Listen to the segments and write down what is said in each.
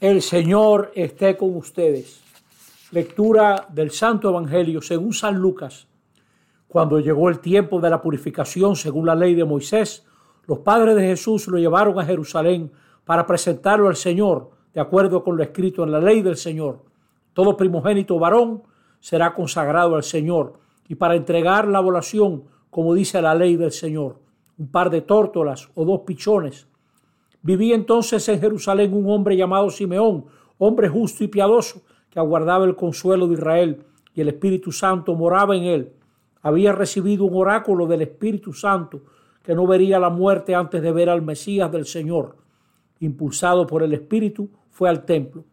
El Señor esté con ustedes. Lectura del Santo Evangelio según San Lucas. Cuando llegó el tiempo de la purificación según la ley de Moisés, los padres de Jesús lo llevaron a Jerusalén para presentarlo al Señor, de acuerdo con lo escrito en la ley del Señor. Todo primogénito varón será consagrado al Señor y para entregar la volación, como dice la ley del Señor, un par de tórtolas o dos pichones Vivía entonces en Jerusalén un hombre llamado Simeón, hombre justo y piadoso, que aguardaba el consuelo de Israel, y el Espíritu Santo moraba en él. Había recibido un oráculo del Espíritu Santo, que no vería la muerte antes de ver al Mesías del Señor. Impulsado por el Espíritu, fue al templo.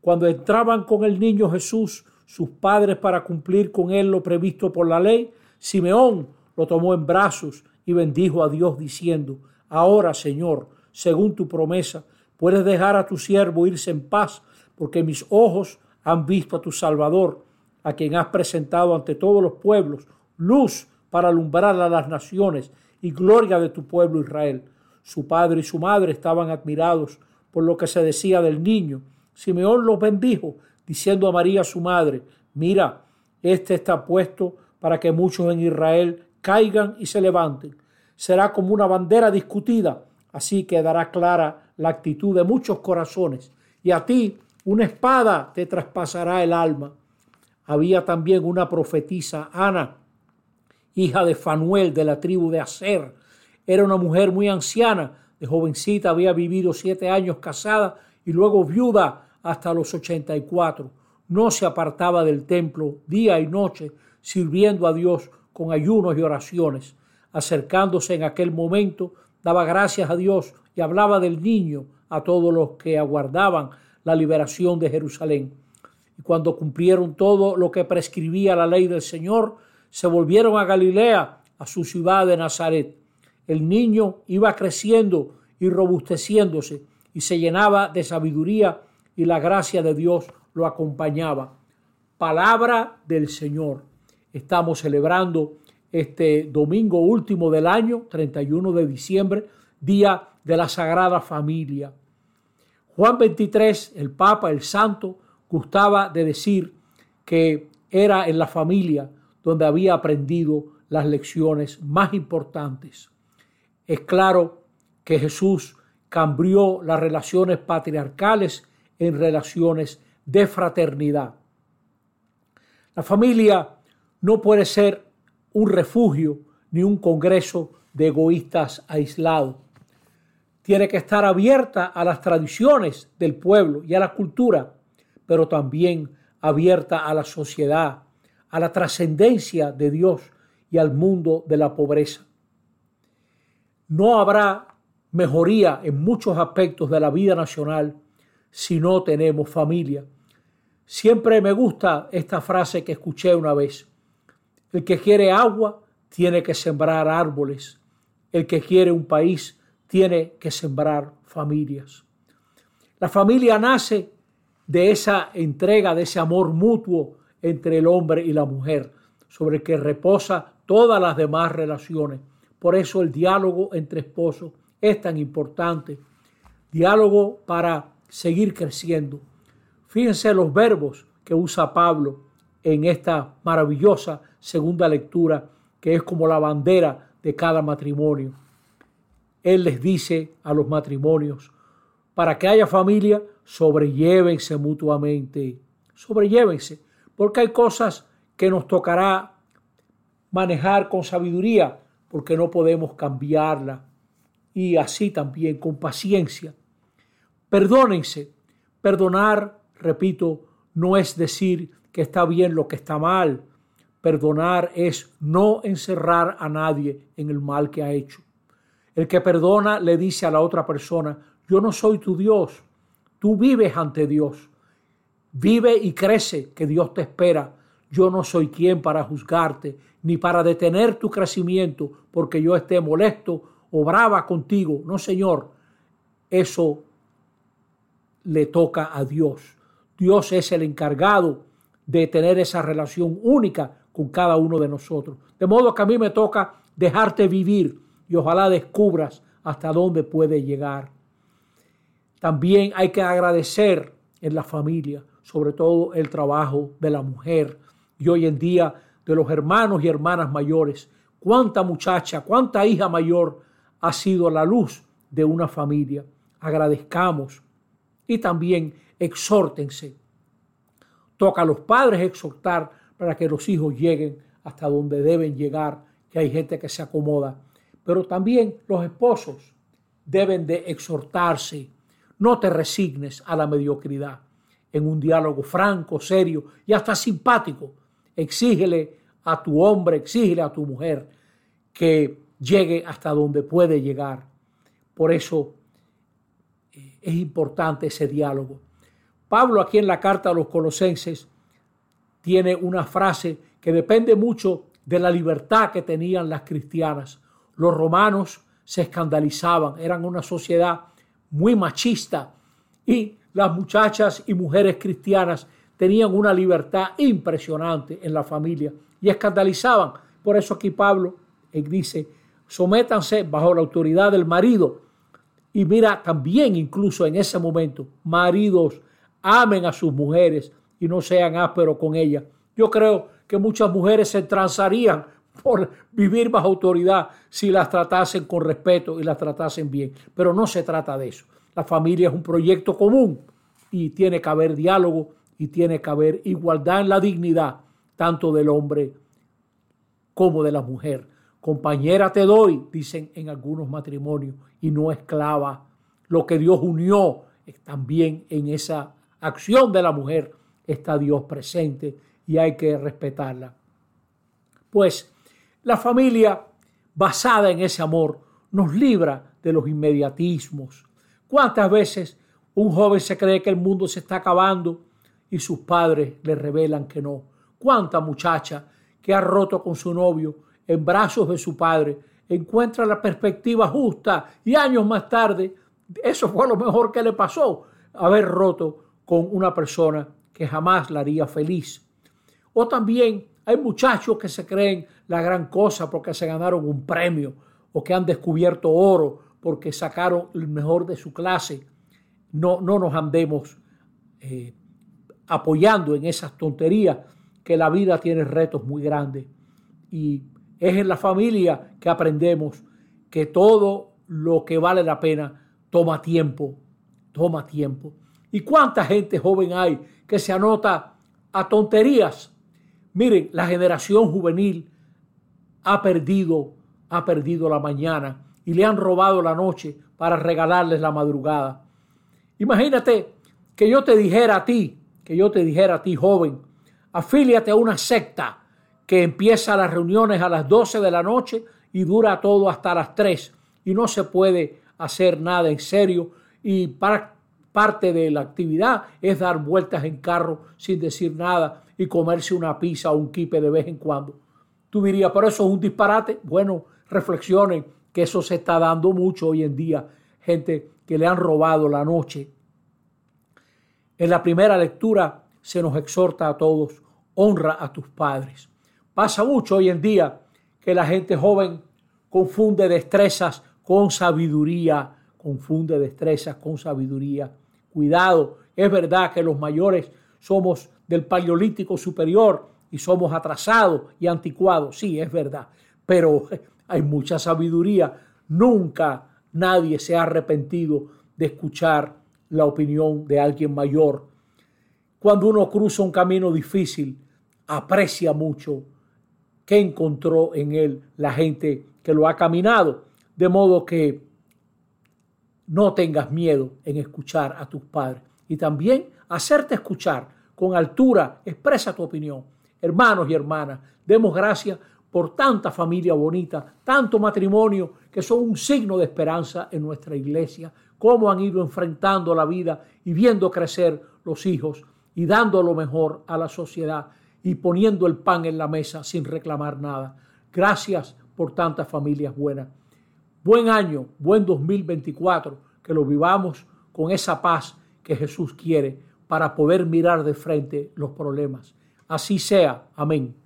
Cuando entraban con el niño Jesús, sus padres para cumplir con él lo previsto por la ley, Simeón lo tomó en brazos y bendijo a Dios diciendo, Ahora, Señor, según tu promesa. Puedes dejar a tu siervo irse en paz, porque mis ojos han visto a tu Salvador, a quien has presentado ante todos los pueblos, luz para alumbrar a las naciones y gloria de tu pueblo Israel. Su padre y su madre estaban admirados por lo que se decía del niño. Simeón los bendijo, diciendo a María su madre, mira, este está puesto para que muchos en Israel caigan y se levanten. Será como una bandera discutida Así quedará clara la actitud de muchos corazones. Y a ti una espada te traspasará el alma. Había también una profetisa, Ana, hija de Fanuel de la tribu de Aser. Era una mujer muy anciana, de jovencita había vivido siete años casada y luego viuda hasta los ochenta y cuatro. No se apartaba del templo día y noche, sirviendo a Dios con ayunos y oraciones. Acercándose en aquel momento, daba gracias a Dios y hablaba del niño a todos los que aguardaban la liberación de Jerusalén. Y cuando cumplieron todo lo que prescribía la ley del Señor, se volvieron a Galilea, a su ciudad de Nazaret. El niño iba creciendo y robusteciéndose y se llenaba de sabiduría y la gracia de Dios lo acompañaba. Palabra del Señor. Estamos celebrando este domingo último del año, 31 de diciembre, día de la Sagrada Familia. Juan 23, el Papa, el Santo, gustaba de decir que era en la familia donde había aprendido las lecciones más importantes. Es claro que Jesús cambió las relaciones patriarcales en relaciones de fraternidad. La familia no puede ser un refugio ni un congreso de egoístas aislados. Tiene que estar abierta a las tradiciones del pueblo y a la cultura, pero también abierta a la sociedad, a la trascendencia de Dios y al mundo de la pobreza. No habrá mejoría en muchos aspectos de la vida nacional si no tenemos familia. Siempre me gusta esta frase que escuché una vez. El que quiere agua tiene que sembrar árboles. El que quiere un país tiene que sembrar familias. La familia nace de esa entrega, de ese amor mutuo entre el hombre y la mujer, sobre el que reposa todas las demás relaciones. Por eso el diálogo entre esposos es tan importante. Diálogo para seguir creciendo. Fíjense los verbos que usa Pablo en esta maravillosa segunda lectura que es como la bandera de cada matrimonio. Él les dice a los matrimonios, para que haya familia, sobrellévense mutuamente, sobrellévense, porque hay cosas que nos tocará manejar con sabiduría, porque no podemos cambiarla, y así también con paciencia. Perdónense, perdonar, repito, no es decir que está bien lo que está mal. Perdonar es no encerrar a nadie en el mal que ha hecho. El que perdona le dice a la otra persona, yo no soy tu Dios, tú vives ante Dios. Vive y crece, que Dios te espera. Yo no soy quien para juzgarte, ni para detener tu crecimiento, porque yo esté molesto o brava contigo. No, Señor, eso le toca a Dios. Dios es el encargado de tener esa relación única con cada uno de nosotros. De modo que a mí me toca dejarte vivir y ojalá descubras hasta dónde puede llegar. También hay que agradecer en la familia, sobre todo el trabajo de la mujer y hoy en día de los hermanos y hermanas mayores. Cuánta muchacha, cuánta hija mayor ha sido la luz de una familia. Agradezcamos y también exhórtense. Toca a los padres exhortar para que los hijos lleguen hasta donde deben llegar, que hay gente que se acomoda. Pero también los esposos deben de exhortarse. No te resignes a la mediocridad. En un diálogo franco, serio y hasta simpático, exígele a tu hombre, exígele a tu mujer que llegue hasta donde puede llegar. Por eso eh, es importante ese diálogo. Pablo aquí en la carta a los colosenses tiene una frase que depende mucho de la libertad que tenían las cristianas. Los romanos se escandalizaban, eran una sociedad muy machista y las muchachas y mujeres cristianas tenían una libertad impresionante en la familia y escandalizaban. Por eso aquí Pablo dice, sométanse bajo la autoridad del marido. Y mira, también incluso en ese momento, maridos, amen a sus mujeres y no sean ásperos con ellas. Yo creo que muchas mujeres se transarían por vivir bajo autoridad si las tratasen con respeto y las tratasen bien. Pero no se trata de eso. La familia es un proyecto común y tiene que haber diálogo y tiene que haber igualdad en la dignidad tanto del hombre como de la mujer. Compañera te doy, dicen en algunos matrimonios, y no esclava. Lo que Dios unió también en esa acción de la mujer está Dios presente y hay que respetarla. Pues la familia basada en ese amor nos libra de los inmediatismos. ¿Cuántas veces un joven se cree que el mundo se está acabando y sus padres le revelan que no? ¿Cuánta muchacha que ha roto con su novio en brazos de su padre encuentra la perspectiva justa y años más tarde, eso fue lo mejor que le pasó, haber roto con una persona que jamás la haría feliz. O también hay muchachos que se creen la gran cosa porque se ganaron un premio o que han descubierto oro porque sacaron el mejor de su clase. No, no nos andemos eh, apoyando en esas tonterías que la vida tiene retos muy grandes. Y es en la familia que aprendemos que todo lo que vale la pena toma tiempo, toma tiempo. ¿Y cuánta gente joven hay que se anota a tonterías? Miren, la generación juvenil ha perdido, ha perdido la mañana y le han robado la noche para regalarles la madrugada. Imagínate que yo te dijera a ti, que yo te dijera a ti, joven, afíliate a una secta que empieza las reuniones a las 12 de la noche y dura todo hasta las 3 y no se puede hacer nada en serio y parte de la actividad es dar vueltas en carro sin decir nada y comerse una pizza o un kipe de vez en cuando. Tú dirías, pero eso es un disparate. Bueno, reflexionen que eso se está dando mucho hoy en día. Gente que le han robado la noche. En la primera lectura se nos exhorta a todos, honra a tus padres. Pasa mucho hoy en día que la gente joven confunde destrezas con sabiduría, confunde destrezas con sabiduría. Cuidado, es verdad que los mayores somos del paleolítico superior y somos atrasados y anticuados, sí, es verdad, pero hay mucha sabiduría. Nunca nadie se ha arrepentido de escuchar la opinión de alguien mayor. Cuando uno cruza un camino difícil, aprecia mucho que encontró en él la gente que lo ha caminado. De modo que no tengas miedo en escuchar a tus padres y también hacerte escuchar con altura, expresa tu opinión. Hermanos y hermanas, demos gracias por tanta familia bonita, tanto matrimonio que son un signo de esperanza en nuestra iglesia, cómo han ido enfrentando la vida y viendo crecer los hijos y dando lo mejor a la sociedad y poniendo el pan en la mesa sin reclamar nada. Gracias por tantas familias buenas. Buen año, buen 2024, que lo vivamos con esa paz que Jesús quiere para poder mirar de frente los problemas. Así sea. Amén.